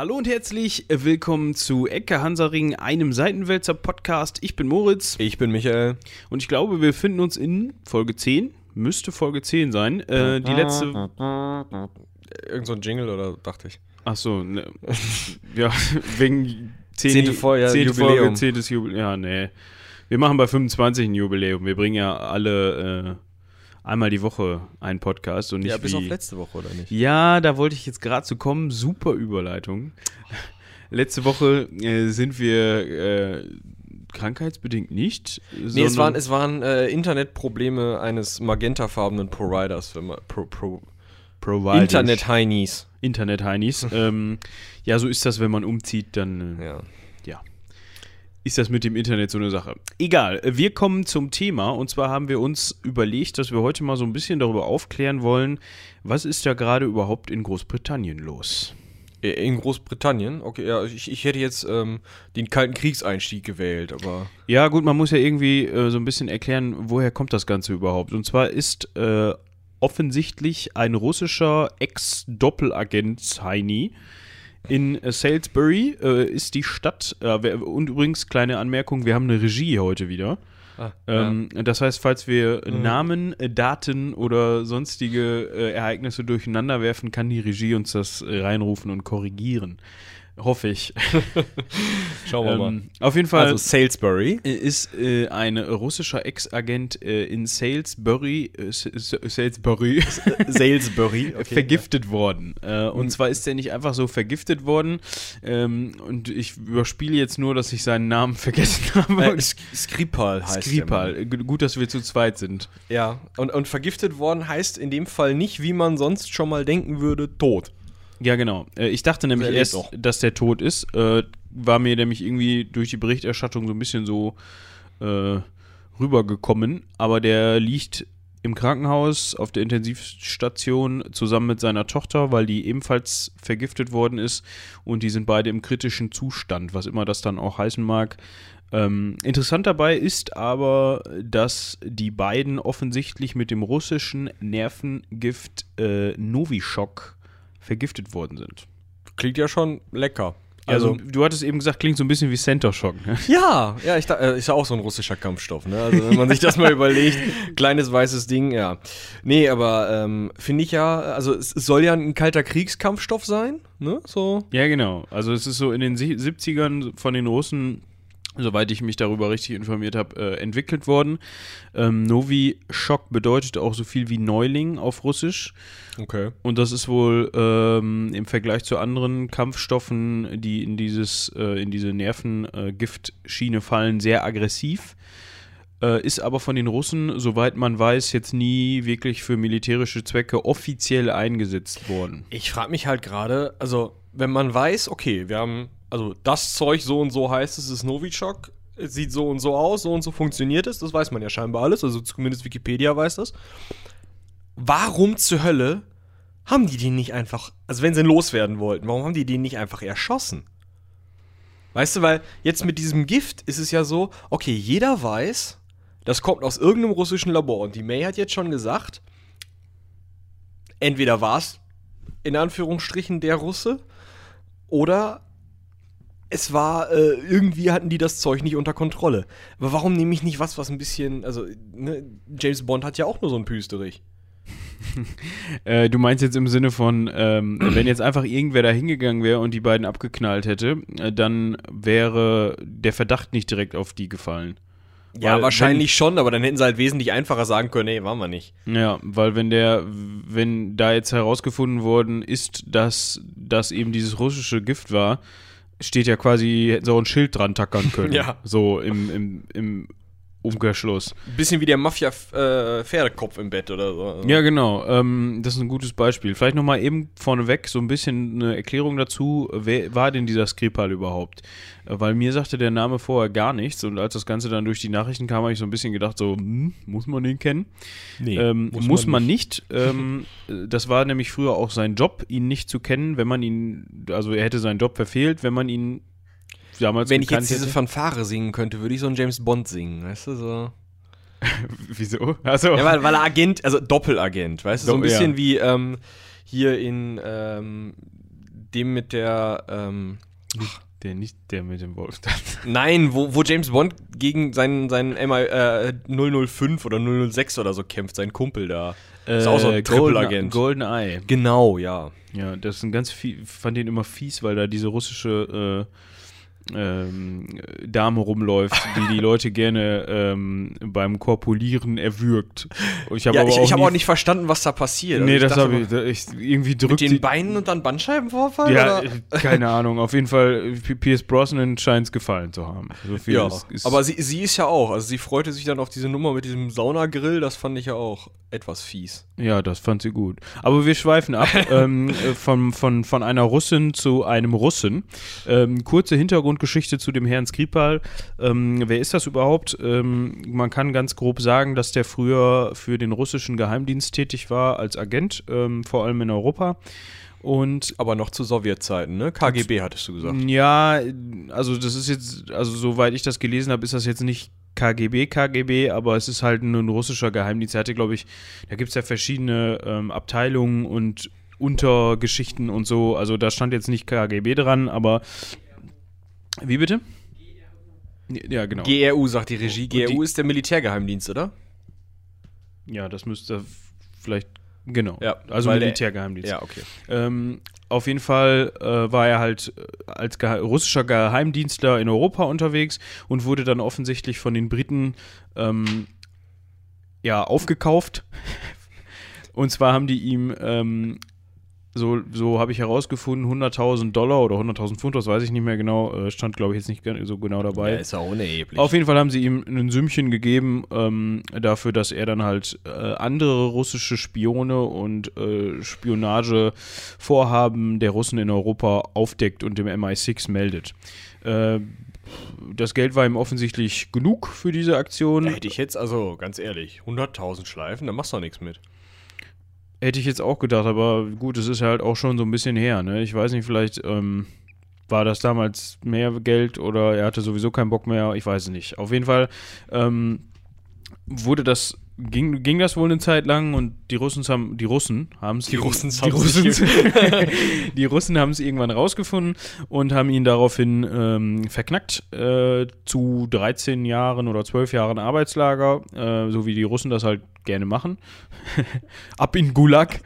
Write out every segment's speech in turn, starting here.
Hallo und herzlich willkommen zu Ecke Hansaring, einem Seitenwälzer Podcast. Ich bin Moritz Ich bin Michael. und ich glaube, wir finden uns in Folge 10. Müsste Folge 10 sein. Äh, die letzte. Irgend so ein Jingle oder dachte ich? Ach so, ne, ja, wegen 10, Zehnte Folge, ja, zehnte Jubiläum. Folge, zehntes Jubiläum. Ja, nee. Wir machen bei 25 ein Jubiläum. Wir bringen ja alle äh, einmal die Woche einen Podcast und nicht Ja, bis wie auf letzte Woche, oder nicht? Ja, da wollte ich jetzt gerade zu kommen. Super Überleitung. Letzte Woche äh, sind wir äh, krankheitsbedingt nicht. Nee, es waren, es waren äh, Internetprobleme eines magentafarbenen Providers. Wenn man, pro, pro, Providers. Internet-Heinis. Internet-Heinis. ähm, ja, so ist das, wenn man umzieht, dann äh, Ja. Ist das mit dem Internet so eine Sache? Egal, äh, wir kommen zum Thema und zwar haben wir uns überlegt, dass wir heute mal so ein bisschen darüber aufklären wollen, was ist da gerade überhaupt in Großbritannien los? Äh, In Großbritannien? Okay, ja, ich, ich hätte jetzt ähm, den Kalten Kriegseinstieg gewählt, aber. Ja, gut, man muss ja irgendwie äh, so ein bisschen erklären, woher kommt das Ganze überhaupt. Und zwar ist äh, offensichtlich ein russischer Ex-Doppelagent Heini in äh, Salisbury äh, ist die Stadt. Äh, und übrigens, kleine Anmerkung, wir haben eine Regie heute wieder. Ah, Ähm, Das heißt, falls wir Namen, äh, Daten oder sonstige äh, Ereignisse durcheinander werfen, kann die Regie uns das reinrufen und korrigieren. Hoffe ich. Schauen wir mal. Ähm, auf jeden Fall Also Salisbury. ist äh, ein russischer Ex-Agent äh, in Salisbury, äh, Salisbury Salisbury. vergiftet worden. Äh, und zwar ist er nicht einfach so vergiftet worden. Ähm, und ich überspiele jetzt nur, dass ich seinen Namen vergessen habe. Äh, Sk- Skripal heißt der Skripal. Gut, dass wir zu zweit sind. Ja, und, und vergiftet worden heißt in dem Fall nicht, wie man sonst schon mal denken würde, tot. Ja, genau. Äh, ich dachte nämlich Der erst, noch. dass der tot ist. Äh, war mir nämlich irgendwie durch die Berichterstattung so ein bisschen so äh, rübergekommen. Aber der liegt im Krankenhaus auf der Intensivstation zusammen mit seiner Tochter, weil die ebenfalls vergiftet worden ist. Und die sind beide im kritischen Zustand, was immer das dann auch heißen mag. Ähm, interessant dabei ist aber, dass die beiden offensichtlich mit dem russischen Nervengift äh, Novichok vergiftet worden sind. Klingt ja schon lecker. Also, du hattest eben gesagt, klingt so ein bisschen wie Center Shock. Ne? Ja, ja, ich, äh, ist ja auch so ein russischer Kampfstoff, ne? Also wenn man sich das mal überlegt, kleines weißes Ding, ja. Nee, aber ähm, finde ich ja, also es es soll ja ein kalter Kriegskampfstoff sein, ne? So. Ja, genau. Also es ist so in den Sie- 70ern von den Russen, soweit ich mich darüber richtig informiert habe, äh, entwickelt worden. Ähm, Novichok bedeutet auch so viel wie Neuling auf Russisch. Okay. Und das ist wohl ähm, im Vergleich zu anderen Kampfstoffen, die in dieses, äh, in diese Nervengiftschiene fallen, sehr aggressiv. Äh, ist aber von den Russen, soweit man weiß, jetzt nie wirklich für militärische Zwecke offiziell eingesetzt worden. Ich frage mich halt gerade, also wenn man weiß, okay, wir haben, also das Zeug so und so heißt es, ist Novichok, sieht so und so aus, so und so funktioniert es, das weiß man ja scheinbar alles, also zumindest Wikipedia weiß das. Warum zur Hölle haben die den nicht einfach, also wenn sie ihn loswerden wollten, warum haben die den nicht einfach erschossen? Weißt du, weil jetzt mit diesem Gift ist es ja so, okay, jeder weiß, das kommt aus irgendeinem russischen Labor und die May hat jetzt schon gesagt, entweder war es in Anführungsstrichen der Russe oder es war äh, irgendwie hatten die das Zeug nicht unter Kontrolle. Aber warum nehme ich nicht was, was ein bisschen, also ne, James Bond hat ja auch nur so ein Püsterich. Äh, du meinst jetzt im Sinne von, ähm, wenn jetzt einfach irgendwer da hingegangen wäre und die beiden abgeknallt hätte, äh, dann wäre der Verdacht nicht direkt auf die gefallen. Ja, Weil wahrscheinlich schon, aber dann hätten sie halt wesentlich einfacher sagen können, nee, waren wir nicht. Ja, weil wenn der, wenn da jetzt herausgefunden worden ist, dass das eben dieses russische Gift war, steht ja quasi, hätten sie auch ein Schild dran tackern können. Ja. So im, im, im Umkehrschluss. Bisschen wie der Mafia-Pferdekopf im Bett oder so. Ja, genau. Ähm, das ist ein gutes Beispiel. Vielleicht nochmal eben vorneweg so ein bisschen eine Erklärung dazu. Wer war denn dieser Skripal überhaupt? Äh, Weil mir sagte der Name vorher gar nichts und als das Ganze dann durch die Nachrichten kam, habe ich so ein bisschen gedacht, so, hm, muss man den kennen? Nee, ähm, muss, man nicht. ähm, äh, das war nämlich früher auch sein Job, ihn nicht zu kennen, wenn man ihn, also er hätte seinen Job verfehlt, wenn man ihn damals Wenn ich jetzt diese hätte. Fanfare singen könnte, würde ich so einen James Bond singen, weißt du, so. Wieso? Also, Ja, weil, weil er Agent, also Doppelagent, weißt du, so ein bisschen ja. wie ähm, hier in ähm, dem mit der, ähm, Der nicht der mit dem Wolf. nein, wo, wo James Bond gegen seinen, seinen MI, äh, 005 oder 006 oder so kämpft, sein Kumpel da. ist auch so ein Triple-Agent. Golden Eye. Genau, ja. Ja, das ist ein ganz viel, fand den immer fies, weil da diese russische äh, ähm, Dame rumläuft, die die Leute gerne ähm, beim Korpulieren erwürgt. Ich habe ja ich auch ich nie- auch nicht verstanden, was da passiert. Nee, Also das habe ich, ich. Irgendwie Mit drückt den die, Beinen und dann Bandscheibenvorfall? Ja, oder? äh, keine Ahnung. Auf jeden Fall, Pierce Brosnan scheint es gefallen zu haben. So Ja, ist, ist, aber sie, sie ist ja auch, also sie freute sich dann auf diese Nummer mit diesem Saunagrill, das fand ich ja auch etwas fies. Ja, das fand sie gut. Aber wir schweifen ab ähm, äh, von, von, von einer Russin zu einem Russen. Ähm, kurze Hintergrundgeschichte zu dem Herrn Skripal. Ähm, wer ist das überhaupt? Ähm, man kann ganz grob sagen, dass der früher für den russischen Geheimdienst tätig war als Agent, ähm, vor allem in Europa. Und Aber noch zu Sowjetzeiten, ne? KGB hattest du gesagt. Ja, also das ist jetzt, also soweit ich das gelesen habe, ist das jetzt nicht KGB, KGB, aber es ist halt ein russischer Geheimdienst. Er hatte, glaube ich, da gibt es ja verschiedene ähm, Abteilungen und Untergeschichten und so. Also da stand jetzt nicht KGB dran, aber wie bitte? Ja, genau. GRU sagt die Regie. Und die- GRU ist der Militärgeheimdienst, oder? ja, das müsste vielleicht, genau. Ja, also weil der- Militärgeheimdienst. Ja, okay. Ähm, auf jeden Fall äh, war er halt äh, als Gehe russischer Geheimdienstler in Europa unterwegs und wurde dann offensichtlich von den Briten ähm, ja aufgekauft. Und zwar haben die ihm, ähm, so, so habe ich herausgefunden, 100.000 Dollar oder 100.000 Pfund, das weiß ich nicht mehr genau, äh, stand glaube ich jetzt nicht so genau dabei. Ja, ist ja unerheblich. Auf jeden Fall haben sie ihm ein Sümmchen gegeben ähm, dafür, dass er dann halt äh, andere russische Spione und äh, Spionagevorhaben der Russen in Europa aufdeckt und dem MI6 meldet. Äh, das Geld war ihm offensichtlich genug für diese Aktion. Hätte ich jetzt, also ganz ehrlich, 100.000 Schleifen, da machst du doch nichts mit. Hätte ich jetzt auch gedacht, aber gut, es ist halt auch schon so ein bisschen her. Ne? Ich weiß nicht, vielleicht ähm, war das damals mehr Geld oder er hatte sowieso keinen Bock mehr. Ich weiß es nicht. Auf jeden Fall ähm, wurde das ging, ging das wohl eine Zeit lang und die Russen haben die Russen haben es Die Russen die Russen die Russen haben es irgendwann rausgefunden und haben ihn daraufhin ähm, verknackt äh, zu 13 Jahren oder 12 Jahren Arbeitslager, äh, so wie die Russen das halt gerne machen. Ab in Gulag.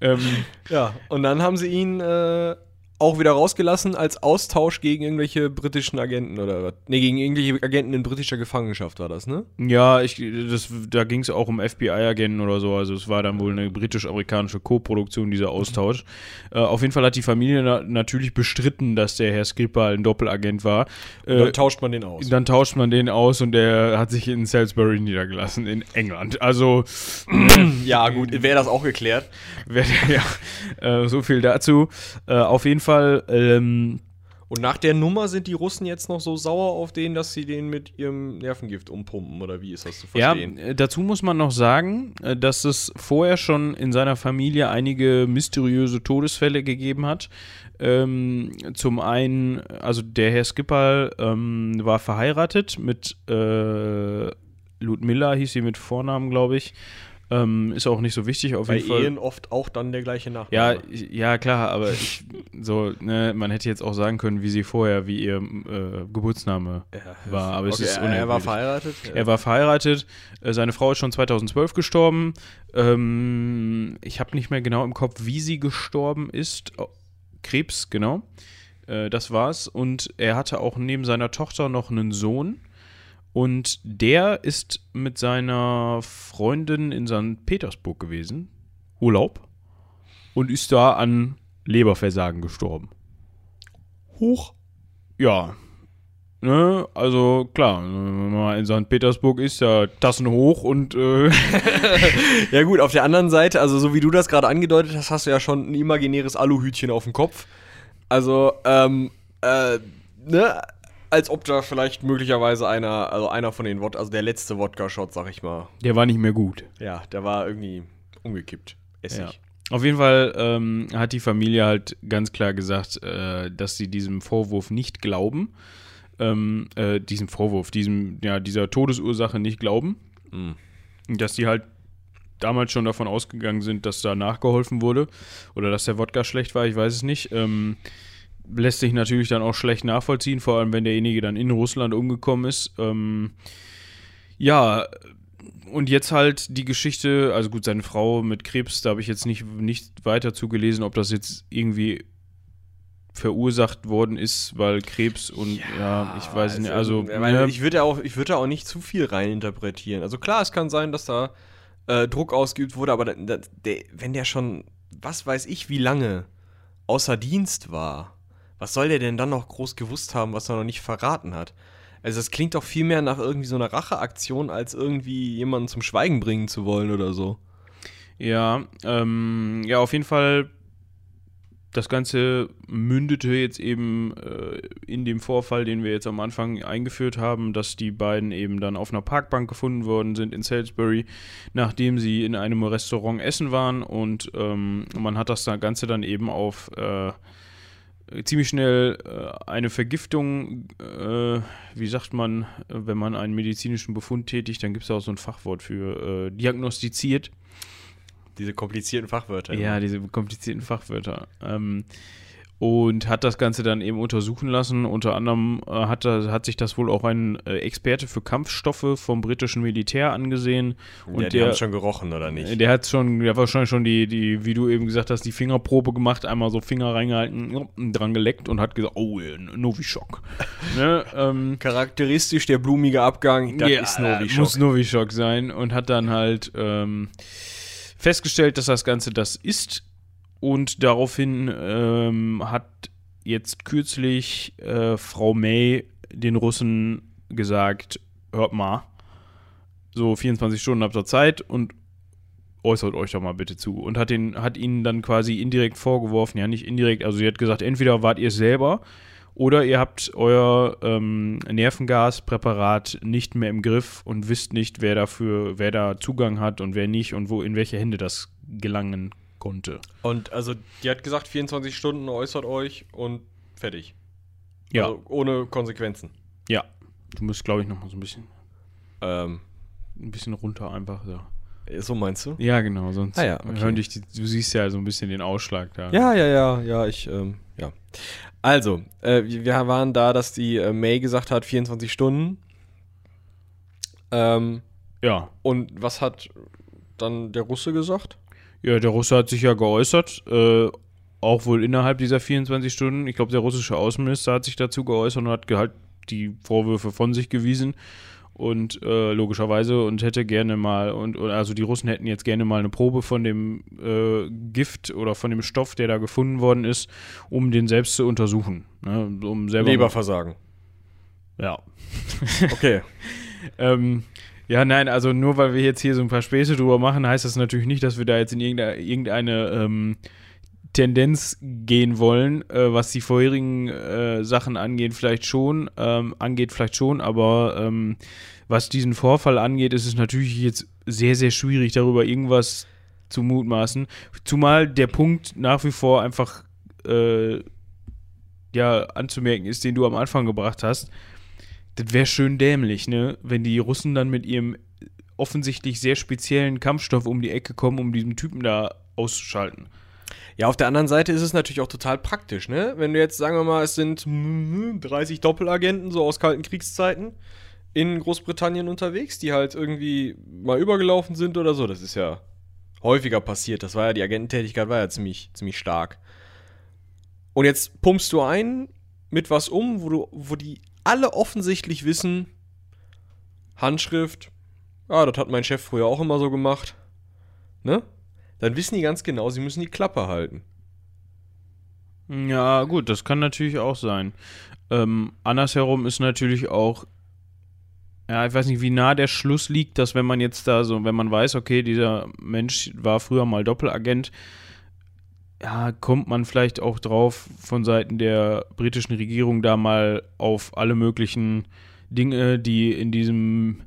Ähm, Ja, und dann haben sie ihn äh, auch wieder rausgelassen als Austausch gegen irgendwelche britischen Agenten oder was? Ne, gegen irgendwelche Agenten in britischer Gefangenschaft war das, ne? ja, ich, das, da ging es auch um FBI-Agenten oder so. Also es war dann wohl eine britisch-amerikanische Co-Produktion, dieser Austausch. Äh, auf jeden Fall hat die Familie na natürlich bestritten, dass der Herr Skripal ein Doppelagent war. Äh, Dann tauscht man den aus. Dann tauscht man den aus und der hat sich in Salisbury niedergelassen, in England. Also, ja, gut, wäre das auch geklärt. wer- ja, äh, so viel dazu. Äh, auf jeden Fall, ähm, Und nach der Nummer sind die Russen jetzt noch so sauer auf den, dass sie den mit ihrem Nervengift umpumpen oder wie ist das zu ja, verstehen? äh, dazu muss man noch sagen, äh, dass es vorher schon in seiner Familie einige mysteriöse Todesfälle gegeben hat. Ähm, zum einen, also der Herr Skipper ähm, war verheiratet mit äh, Ludmilla, hieß sie mit Vornamen, glaube ich. Ähm, ist auch nicht so wichtig, auf Bei jeden Fall. Ehen oft auch dann der gleiche Ja, Nachname. ich- ja, klar, aber ich, so, ne, man hätte jetzt auch sagen können, wie sie vorher, wie ihr äh, Geburtsname war, aber es okay, ist er war verheiratet. Er war verheiratet, äh, seine Frau ist schon 2012 gestorben. Ähm, ich habe nicht mehr genau im Kopf, wie sie gestorben ist. Oh, Krebs, genau. Äh, das war's. Und er hatte auch neben seiner Tochter noch einen Sohn. Und der ist mit seiner Freundin in St. Petersburg gewesen. Urlaub. Und ist da an Leberversagen gestorben. hoch. Ja. Ne, also klar, wenn man in St. Petersburg ist, ja Tassen hoch und äh, Ja gut, auf der anderen Seite, also so wie du das gerade angedeutet hast, hast du ja schon ein imaginäres Aluhütchen auf dem Kopf. Also, ähm, äh, ne, als ob da vielleicht möglicherweise einer, also einer von den Wodka, also der letzte Wodka-Shot, sag ich mal. der war nicht mehr gut. Ja, der war irgendwie umgekippt. Essig. Ja. Auf jeden Fall ähm, hat die Familie halt ganz klar gesagt, äh, dass sie diesem Vorwurf nicht glauben. Ähm, äh, diesem Vorwurf, diesem, ja, dieser Todesursache nicht glauben. Mhm. Dass die halt damals schon davon ausgegangen sind, dass da nachgeholfen wurde oder dass der Wodka schlecht war, ich weiß es nicht. Ähm, lässt sich natürlich dann auch schlecht nachvollziehen, vor allem wenn derjenige dann in Russland umgekommen ist. Ähm, ja, und jetzt halt die Geschichte, also gut, seine Frau mit Krebs, da habe ich jetzt nicht, nicht weiter zugelesen, ob das jetzt irgendwie verursacht worden ist, weil Krebs und ja, ja ich weiß nicht, also, also meine, ich würde auch, ich würde auch nicht zu viel reininterpretieren. Also klar, es kann sein, dass da äh, Druck ausgeübt wurde, aber da, da, der, wenn der schon, was weiß ich, wie lange außer Dienst war, was soll der denn dann noch groß gewusst haben, was er noch nicht verraten hat? Also es klingt doch viel mehr nach irgendwie so einer Racheaktion, als irgendwie jemanden zum Schweigen bringen zu wollen oder so. Ja, ähm, ja, auf jeden Fall das Ganze mündete jetzt eben äh, in dem Vorfall, den wir jetzt am Anfang eingeführt haben, dass die beiden eben dann auf einer Parkbank gefunden worden sind in Salisbury, nachdem sie in einem Restaurant essen waren und ähm, man hat das Ganze dann eben auf äh, ziemlich schnell äh, eine Vergiftung, äh, wie sagt man, wenn man einen medizinischen Befund tätigt, dann gibt es auch so ein Fachwort für äh, diagnostiziert. Diese komplizierten Fachwörter. Ja, diese komplizierten Fachwörter. Ähm, und hat das Ganze dann eben untersuchen lassen. Unter anderem äh, hat, hat sich das wohl auch ein äh, Experte für Kampfstoffe vom britischen Militär angesehen. Und ja, die haben schon gerochen, oder nicht? Der hat schon, der hat wahrscheinlich schon die, die, wie du eben gesagt hast, die Fingerprobe gemacht, einmal so Finger reingehalten, dran geleckt und hat gesagt, oh, Novichok. ne, ähm, Charakteristisch der blumige Abgang, das ja, ist Novichok. Muss Novichok sein und hat dann halt ähm, festgestellt, dass das Ganze das ist und daraufhin ähm, hat jetzt kürzlich äh, Frau May den Russen gesagt, hört mal, so 24 Stunden habt ihr Zeit und äußert euch doch mal bitte zu. Und hat, den, hat ihnen dann quasi indirekt vorgeworfen, ja nicht indirekt, also sie hat gesagt, entweder wart ihr selber oder ihr habt euer ähm, Nervengaspräparat nicht mehr im Griff und wisst nicht, wer dafür, wer da Zugang hat und wer nicht und wo in welche Hände das gelangen konnte. Und also die hat gesagt, 24 Stunden äußert euch und fertig. Ja. Also ohne Konsequenzen. Ja. Du musst, glaube ich, noch mal so ein bisschen. Ähm. Ein bisschen runter einfach. So. So meinst du? Ja, genau. Sonst ah, ja, okay. hören dich die, du siehst ja so ein bisschen den Ausschlag da. Ja, ja, ja, ja, ich, ähm, ja. Also, äh, wir waren da, dass die äh, May gesagt hat, 24 Stunden. Ähm, ja. Und was hat dann der Russe gesagt? Ja, der Russe hat sich ja geäußert, äh, auch wohl innerhalb dieser 24 Stunden. Ich glaube, der russische Außenminister hat sich dazu geäußert und hat halt die Vorwürfe von sich gewiesen. Und äh, logischerweise und hätte gerne mal, und also die Russen hätten jetzt gerne mal eine Probe von dem äh, Gift oder von dem Stoff, der da gefunden worden ist, um den selbst zu untersuchen. Ne? Um selber Leberversagen. Ja. Okay. ähm, ja, nein, also nur weil wir jetzt hier so ein paar Späße drüber machen, heißt das natürlich nicht, dass wir da jetzt in irgendeine, irgendeine ähm, Tendenz gehen wollen, äh, was die vorherigen äh, Sachen angeht, vielleicht schon, ähm, angeht vielleicht schon, aber ähm, was diesen Vorfall angeht, ist es natürlich jetzt sehr, sehr schwierig, darüber irgendwas zu mutmaßen. Zumal der Punkt nach wie vor einfach äh, ja anzumerken ist, den du am Anfang gebracht hast das wäre schön dämlich, ne? Wenn die Russen dann mit ihrem offensichtlich sehr speziellen Kampfstoff um die Ecke kommen, um diesen Typen da auszuschalten. Ja, auf der anderen Seite ist es natürlich auch total praktisch, ne? Wenn du jetzt, sagen wir mal, es sind 30 Doppelagenten, so aus kalten Kriegszeiten, in Großbritannien unterwegs, die halt irgendwie mal übergelaufen sind oder so. Das ist ja häufiger passiert. Das war ja, die Agententätigkeit war ja ziemlich, ziemlich stark. Und jetzt pumpst du ein mit was um, wo du, wo die alle offensichtlich wissen, Handschrift, ja, das hat mein Chef früher auch immer so gemacht, ne? Dann wissen die ganz genau, sie müssen die Klappe halten. Ja, gut, das kann natürlich auch sein. Ähm, andersherum ist natürlich auch, ja, ich weiß nicht, wie nah der Schluss liegt, dass wenn man jetzt da so, wenn man weiß, okay, dieser Mensch war früher mal Doppelagent, ja, kommt man vielleicht auch drauf, von Seiten der britischen Regierung da mal auf alle möglichen Dinge, die in diesem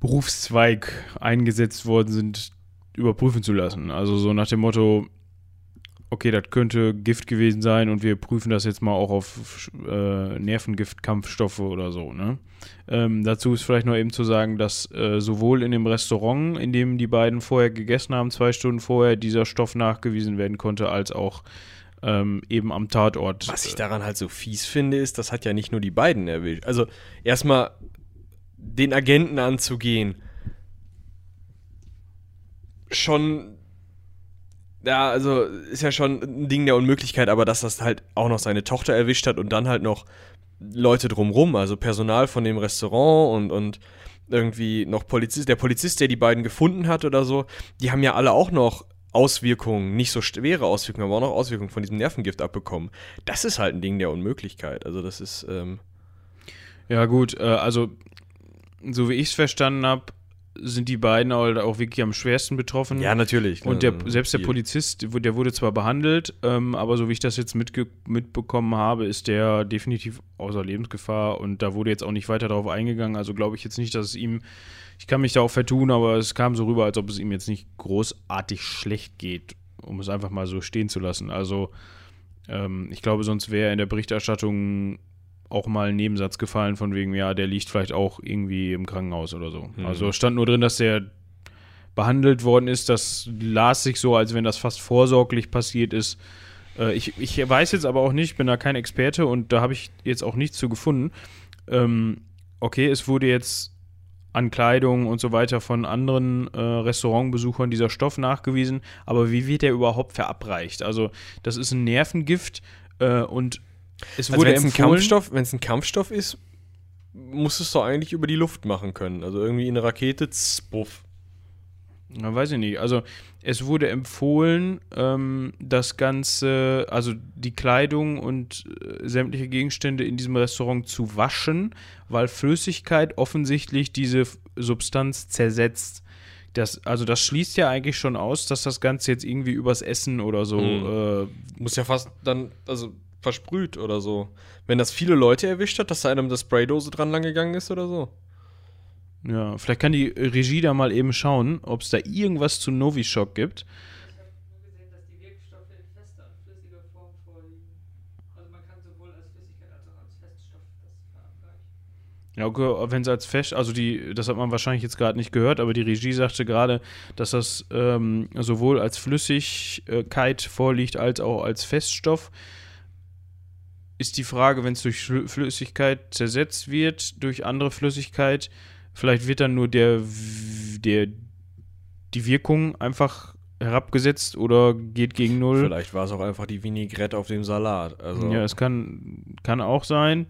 Berufszweig eingesetzt worden sind, überprüfen zu lassen. Also so nach dem Motto, okay, das könnte Gift gewesen sein und wir prüfen das jetzt mal auch auf äh, Nervengiftkampfstoffe oder so. Ne? Ähm, dazu ist vielleicht noch eben zu sagen, dass äh, sowohl in dem Restaurant, in dem die beiden vorher gegessen haben, zwei Stunden vorher, dieser Stoff nachgewiesen werden konnte, als auch ähm, eben am Tatort. Was ich daran halt so fies finde, ist, das hat ja nicht nur die beiden erwischt. Also erstmal den Agenten anzugehen, schon ja, also ist ja schon ein Ding der Unmöglichkeit, aber dass das halt auch noch seine Tochter erwischt hat und dann halt noch Leute drumrum, also Personal von dem Restaurant und, und irgendwie noch Polizist, der Polizist, der die beiden gefunden hat oder so, die haben ja alle auch noch Auswirkungen, nicht so schwere Auswirkungen, aber auch noch Auswirkungen von diesem Nervengift abbekommen. Das ist halt ein Ding der Unmöglichkeit. Also das ist. Ähm ja gut, äh, also so wie ich es verstanden habe, sind die beiden auch wirklich am schwersten betroffen. Ja, natürlich. Und der, selbst der Polizist, der wurde zwar behandelt, ähm, aber so wie ich das jetzt mitbekommen habe, ist der definitiv außer Lebensgefahr und da wurde jetzt auch nicht weiter darauf eingegangen. Also glaube ich jetzt nicht, dass es ihm, ich kann mich da auch vertun, aber es kam so rüber, als ob es ihm jetzt nicht großartig schlecht geht, um es einfach mal so stehen zu lassen. Also ähm, ich glaube, sonst wäre in der Berichterstattung auch mal ein Nebensatz gefallen von wegen, ja, der liegt vielleicht auch irgendwie im Krankenhaus oder so. Mhm. Also stand nur drin, dass der behandelt worden ist. Das las sich so, als wenn das fast vorsorglich passiert ist. Äh, ich, ich weiß jetzt aber auch nicht, bin da kein Experte und da habe ich jetzt auch nichts zu gefunden. Ähm, okay, es wurde jetzt an Kleidung und so weiter von anderen äh, Restaurantbesuchern dieser Stoff nachgewiesen, aber wie wird der überhaupt verabreicht? Also das ist ein Nervengift äh, und es also wurde also wenn es ein Kampfstoff, wenn es ein Kampfstoff ist, muss es doch eigentlich über die Luft machen können. Also irgendwie in eine Rakete, buff. Na, weiß ich nicht. Also es wurde empfohlen, ähm, das Ganze, also die Kleidung und äh, sämtliche Gegenstände in diesem Restaurant zu waschen, weil Flüssigkeit offensichtlich diese Substanz zersetzt. Das, also das schließt ja eigentlich schon aus, dass das Ganze jetzt irgendwie übers Essen oder so. Mhm. Äh, Muss ja fast dann, also versprüht oder so. Wenn das viele Leute erwischt hat, dass da einem das Spraydose dran lang gegangen ist oder so. Ja, vielleicht kann die Regie da mal eben schauen, ob es da irgendwas zu Novichok gibt. Ich habe nur gesehen, dass die Wirkstoffe in fester und flüssiger Form vorliegen. Also man kann sowohl als Flüssigkeit als auch als Feststoff das verabreichen. Ja, okay, wenn es als Fest, also die, das hat man wahrscheinlich jetzt gerade nicht gehört, aber die Regie sagte gerade, dass das ähm, sowohl als Flüssigkeit vorliegt als auch als Feststoff ist die Frage, wenn es durch Flüssigkeit zersetzt wird, durch andere Flüssigkeit, vielleicht wird dann nur der, der die Wirkung einfach herabgesetzt oder geht gegen Null. Vielleicht war es auch einfach die Vinaigrette auf dem Salat. Also ja, es kann, kann auch sein.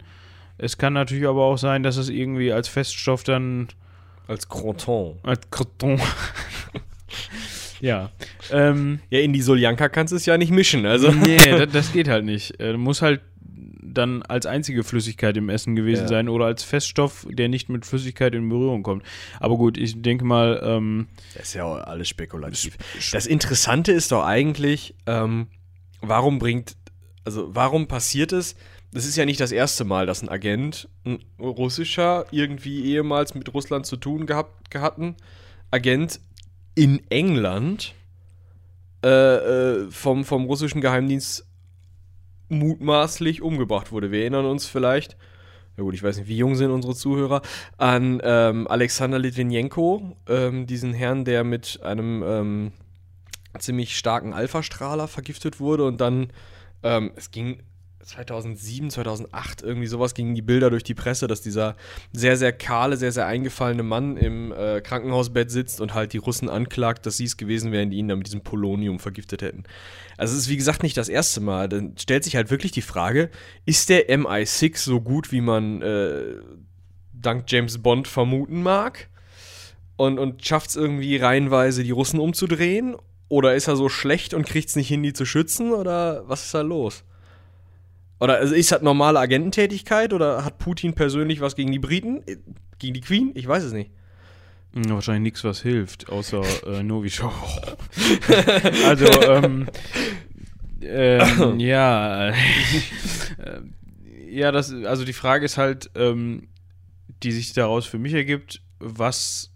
Es kann natürlich aber auch sein, dass es irgendwie als Feststoff dann. Als Croton. Als Croton. ja. Ähm, ja, in die Soljanka kannst du es ja nicht mischen. Also. Nee, das, das geht halt nicht. Äh, du musst halt dann als einzige Flüssigkeit im Essen gewesen ja. sein oder als Feststoff, der nicht mit Flüssigkeit in Berührung kommt. Aber gut, ich denke mal. Ähm, das ist ja auch alles spekulativ. Das Interessante ist doch eigentlich, ähm, warum bringt, also warum passiert es? Das ist ja nicht das erste Mal, dass ein Agent, ein russischer, irgendwie ehemals mit Russland zu tun gehabt hatten, Agent in England äh, äh, vom, vom russischen Geheimdienst mutmaßlich umgebracht wurde. Wir erinnern uns vielleicht, na gut, ich weiß nicht, wie jung sind unsere Zuhörer, an ähm, Alexander Litvinenko, ähm, diesen Herrn, der mit einem ähm, ziemlich starken Alpha-Strahler vergiftet wurde und dann, ähm, es ging 2007, 2008 irgendwie sowas gingen die Bilder durch die Presse, dass dieser sehr, sehr kahle, sehr, sehr eingefallene Mann im äh, Krankenhausbett sitzt und halt die Russen anklagt, dass sie es gewesen wären, die ihn dann mit diesem Polonium vergiftet hätten. Also es ist wie gesagt nicht das erste Mal. Dann stellt sich halt wirklich die Frage, ist der MI6 so gut, wie man äh, dank James Bond vermuten mag? Und, und schafft es irgendwie reihenweise, die Russen umzudrehen? Oder ist er so schlecht und kriegt es nicht hin, die zu schützen? Oder was ist da los? Oder also ist das normale Agententätigkeit oder hat Putin persönlich was gegen die Briten? Gegen die Queen? Ich weiß es nicht. Ja, wahrscheinlich nichts, was hilft, außer äh, Novichok. also, ähm, ähm, ja, äh, ja, das, also die Frage ist halt, ähm, die sich daraus für mich ergibt, was,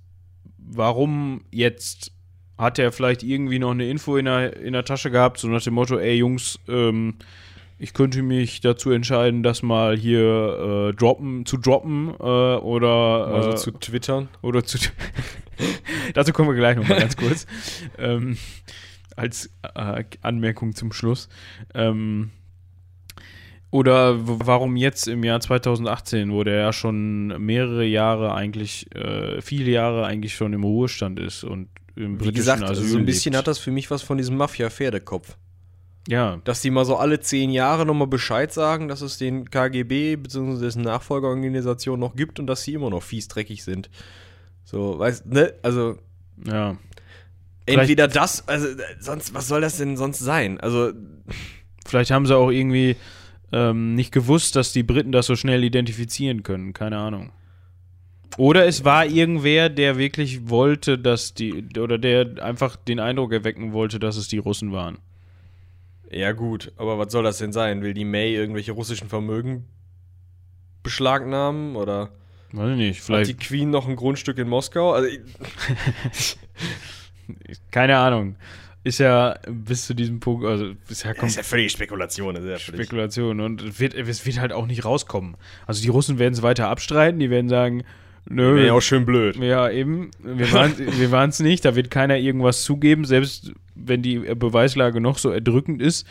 warum jetzt hat er vielleicht irgendwie noch eine Info in der, in der Tasche gehabt, so nach dem Motto, ey Jungs, ähm, ich könnte mich dazu entscheiden, das mal hier äh, droppen, zu droppen äh, oder Also äh, zu twittern. oder zu. dazu kommen wir gleich nochmal ganz kurz. ähm, als äh, Anmerkung zum Schluss. Ähm, oder warum jetzt im Jahr 2018, wo der ja schon mehrere Jahre eigentlich, äh, viele Jahre eigentlich schon im Ruhestand ist und im Wie britischen gesagt, also Asyl so ein bisschen lebt. hat das für mich was von diesem Mafia-Pferdekopf. Ja, Dass die mal so alle zehn Jahre nochmal Bescheid sagen, dass es den KGB bzw. dessen Nachfolgeorganisation noch gibt und dass sie immer noch fies dreckig sind. So, weißt ne? Also, ja. Vielleicht- entweder das, also, sonst, was soll das denn sonst sein? Also, Vielleicht haben sie auch irgendwie ähm, nicht gewusst, dass die Briten das so schnell identifizieren können. Keine Ahnung. Oder es war irgendwer, der wirklich wollte, dass die, oder der einfach den Eindruck erwecken wollte, dass es die Russen waren. Ja gut, aber was soll das denn sein? Will die May irgendwelche russischen Vermögen beschlagnahmen oder Weiß ich nicht, hat vielleicht, die Queen noch ein Grundstück in Moskau? Also, keine Ahnung. Ist ja bis zu diesem Punkt, also ist ja das ist ja völlig Spekulation. Das ist ja völlig Spekulation und es wird, es wird halt auch nicht rauskommen. Also die Russen werden es weiter abstreiten, die werden sagen, nö, Wäre ja auch schön blöd. Ja, eben. Wir waren waren's nicht. Da wird keiner irgendwas zugeben, selbst wenn die Beweislage noch so erdrückend ist.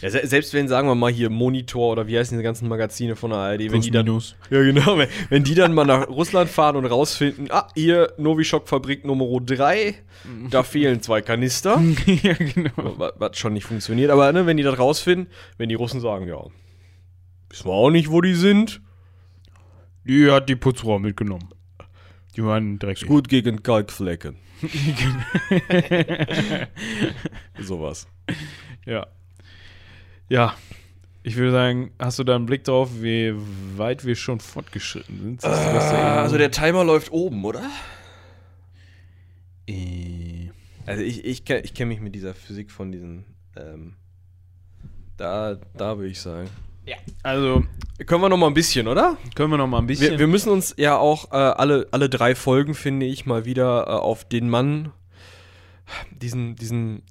Ja, se selbst wenn, sagen wir mal, hier Monitor oder wie heißen diese ganzen Magazine von der ARD, wenn Plus, die dann. minus. Ja, genau. Wenn, wenn die dann mal nach Russland fahren und rausfinden, ah, hier Novichok-Fabrik Nummer 3, da fehlen zwei Kanister. ja, genau. was, was schon nicht funktioniert. Aber ne, wenn die das rausfinden, wenn die Russen sagen, ja, wissen wir auch nicht, wo die sind, Die hat die Putzfrau mitgenommen. Die waren dreckig. gut gegen Kalkflecken. Sowas. Ja. Ja. Ich würde sagen, hast du da einen Blick drauf, wie weit wir schon fortgeschritten sind? Irgendwo? also der Timer läuft oben, oder? Äh, Also ich, ich, ich kenne mich mit dieser Physik von diesen, ähm, da, da würde ich sagen. also, Können wir noch mal ein bisschen, oder? können wir noch mal ein bisschen. Wir, wir müssen uns ja auch äh, alle, alle drei Folgen, finde ich, mal wieder äh, auf den Mann, diesen, diesen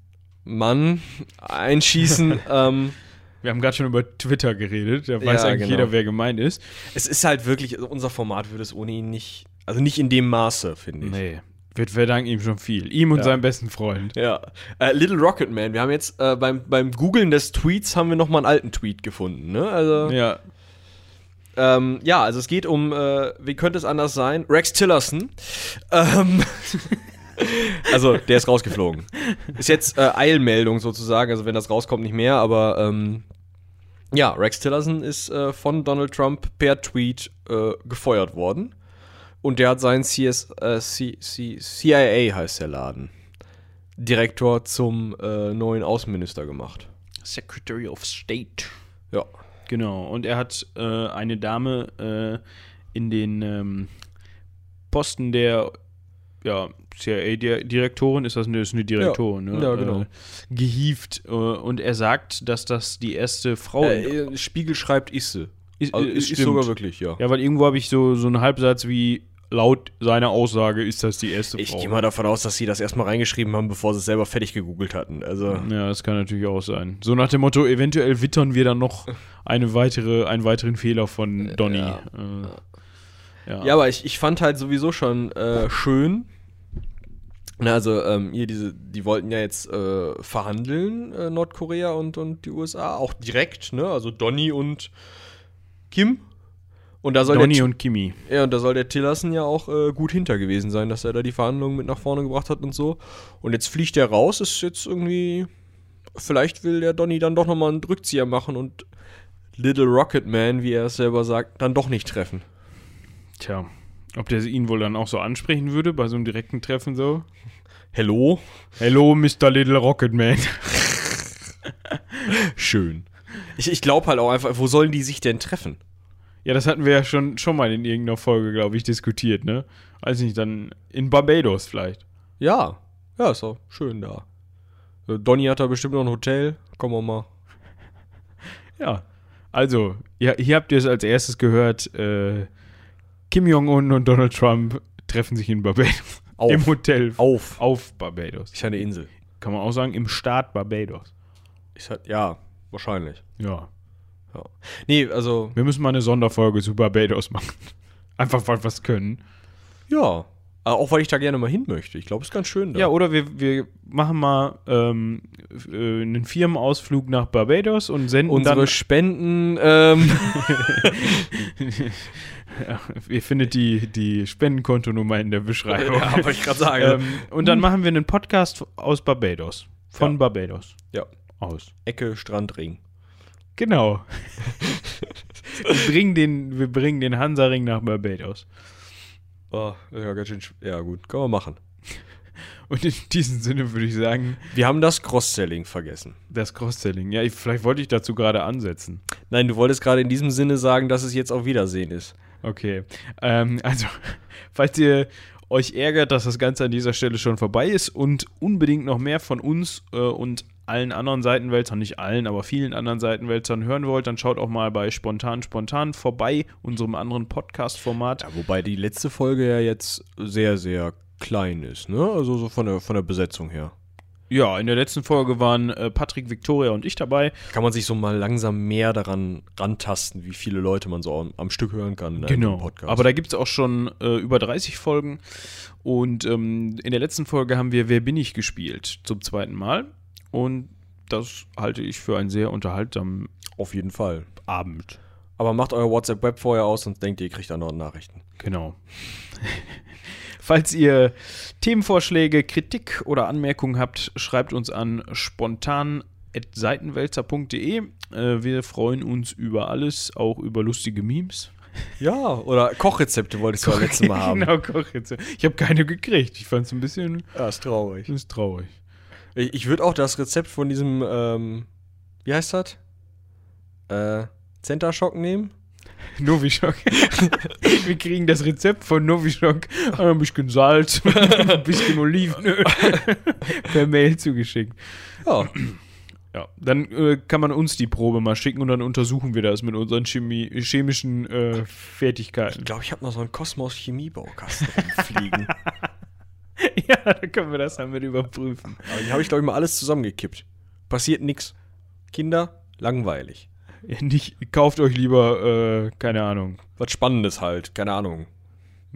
Mann einschießen. ähm, Wir haben gerade schon über Twitter geredet. Da Ja, weiß eigentlich genau. jeder, wer gemeint ist. es ist halt wirklich, also unser Format würde es ohne ihn nicht, also nicht in dem Maße, finde ich. Nee. Wir verdanken ihm schon viel. Ihm und Ja. seinem besten Freund. Ja. Äh, Little Rocket Man, wir haben jetzt äh, beim, beim Googlen des Tweets haben wir noch mal einen alten Tweet gefunden, ne? Also, ja, Ja. Ähm, ja also es geht um, äh, wie könnte es anders sein? Rex Tillerson. Ähm, also, der ist rausgeflogen. Ist jetzt äh, Eilmeldung sozusagen, also wenn das rauskommt, nicht mehr, aber ähm, ja, Rex Tillerson ist äh, von Donald Trump per Tweet äh, gefeuert worden. Und der hat seinen CS, äh, C, C, CIA, heißt der Laden, Direktor zum äh, neuen Außenminister gemacht. Secretary of State. Ja. Genau. Und er hat äh, eine Dame äh, in den ähm, Posten der ja, CIA-Direktorin, ist das eine, ist eine Direktorin, Ja. ne? Ja, genau. Äh, gehievt. Äh, und er sagt, dass das die erste Frau Äh, Spiegel schreibt Isse. ist. Also, äh, ist, ist stimmt. sogar wirklich, ja. Ja, weil irgendwo habe ich so, so einen Halbsatz wie laut seiner Aussage ist das die erste Ich Frau. gehe mal davon aus, dass sie das erstmal reingeschrieben haben, bevor sie es selber fertig gegoogelt hatten. Also. Ja, das kann natürlich auch sein. So nach dem Motto, eventuell wittern wir dann noch eine weitere, einen weiteren Fehler von Donny. ja. Äh, ja. Ja, aber ich, ich fand halt sowieso schon äh, schön. Na, also, ähm, hier diese, die wollten ja jetzt äh, verhandeln, äh, Nordkorea und, und die USA, auch direkt, ne? Also Donny und Kim. Und da soll Donny der, und Kimi. ja, und da soll der Tillerson ja auch äh, gut hinter gewesen sein, dass er da die Verhandlungen mit nach vorne gebracht hat und so. Und jetzt fliegt er raus, ist jetzt irgendwie. Vielleicht will der Donny dann doch nochmal einen Rückzieher machen und Little Rocket Man, wie er es selber sagt, dann doch nicht treffen. Tja, ob der ihn wohl dann auch so ansprechen würde bei so einem direkten Treffen so? Hello? Hello, Mr. Little Rocket Man. Schön. Ich, ich glaube halt auch einfach, wo sollen die sich denn treffen? Ja, das hatten wir ja schon, schon mal in irgendeiner Folge, glaube ich, diskutiert, ne? Weiß nicht, dann in Barbados vielleicht. Ja, ja, ist auch schön da. Äh, Donny hat da bestimmt noch ein Hotel. Kommen wir mal. Ja, also, ja, hier habt ihr es als erstes gehört. Äh, Kim Jong-un und Donald Trump treffen sich in Barbados. Auf. Im Hotel. Auf. Auf Barbados. Ist ja eine Insel. Kann man auch sagen, im Staat Barbados. Ist halt, ja, wahrscheinlich. Ja. Ja. Nee, also, Wir müssen mal eine Sonderfolge zu Barbados machen. Einfach, weil wir es können. ja. Aber Auch weil ich da gerne mal hin möchte. Ich glaube, es ist ganz schön da. Ja, oder wir, wir machen mal ähm, äh, einen Firmenausflug nach Barbados und senden Unsere dann. Spenden, ähm, Ja, ihr findet die, die Spendenkontonummer in der Beschreibung. ja, wollte ich gerade sagen. ähm, und dann machen wir einen Podcast aus Barbados. Von Ja. Barbados ja, aus. Ecke, Strandring. Genau. wir, bringen den, wir bringen den Hansaring nach Barbados. Oh, ja, ganz schön. sch- Ja, gut, kann man machen. Und in diesem Sinne würde ich sagen, Wir haben das Cross-Selling vergessen. das Cross-Selling. Ja, ich, vielleicht wollte ich dazu gerade ansetzen. Nein, du wolltest gerade in diesem Sinne sagen, dass es jetzt auf Wiedersehen ist. Okay. Ähm, also, falls ihr euch ärgert, dass das Ganze an dieser Stelle schon vorbei ist und unbedingt noch mehr von uns äh, und allen anderen Seitenwälzern, nicht allen, aber vielen anderen Seitenwälzern hören wollt, dann schaut auch mal bei Spontan Spontan vorbei, unserem anderen Podcast-Format. Ja, wobei die letzte Folge ja jetzt sehr, sehr klein ist, ne? Also so von der, von der Besetzung her. Ja, in der letzten Folge waren äh, Patrick, Victoria und ich dabei. Kann man sich so mal langsam mehr daran rantasten, wie viele Leute man so am, am Stück hören kann ne, im Podcast. Genau. Aber da gibt es auch schon äh, über 30 Folgen. Und ähm, in der letzten Folge haben wir Wer bin ich gespielt zum zweiten Mal. Und das halte ich für einen sehr unterhaltsamen auf jeden Fall. Abend. Aber macht euer WhatsApp-Web vorher aus, sonst denkt ihr, ihr kriegt dann noch Nachrichten. Genau. Falls ihr Themenvorschläge, Kritik oder Anmerkungen habt, schreibt uns an spontan.seitenwälzer.de. Äh, wir freuen uns über alles, auch über lustige Memes. Ja, oder Kochrezepte wolltest du ja letztes Mal haben. genau, Kochrezepte. Ich habe keine gekriegt. Ich fand es ein bisschen Ja, ist traurig. ist traurig. Ich, ich würde auch das Rezept von diesem, ähm, wie heißt das? Äh, Center Shock nehmen. Novichok. Wir kriegen das Rezept von Novichok, ein bisschen Salz, ein bisschen Olivenöl per Mail zugeschickt. Ja, Ja, dann äh, kann man uns die Probe mal schicken und dann untersuchen wir das mit unseren Chemie chemischen äh, Fertigkeiten. ich glaube, ich habe noch so einen Kosmos Chemiebaukasten rumfliegen. ja, dann können wir das dann mit überprüfen. Aber die habe ich, glaube ich, mal alles zusammengekippt. Passiert nix. Kinder, langweilig. Ja, nicht, kauft euch lieber, äh, keine Ahnung, Was Spannendes halt, keine Ahnung.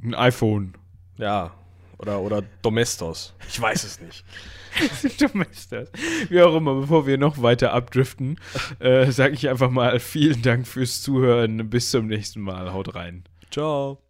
ein iPhone. Ja. Oder, oder Domestos. Ich weiß es nicht. Domestos. Wie auch immer, bevor wir noch weiter abdriften, äh, sage ich einfach mal vielen Dank fürs Zuhören. Bis zum nächsten Mal. Haut rein. Ciao.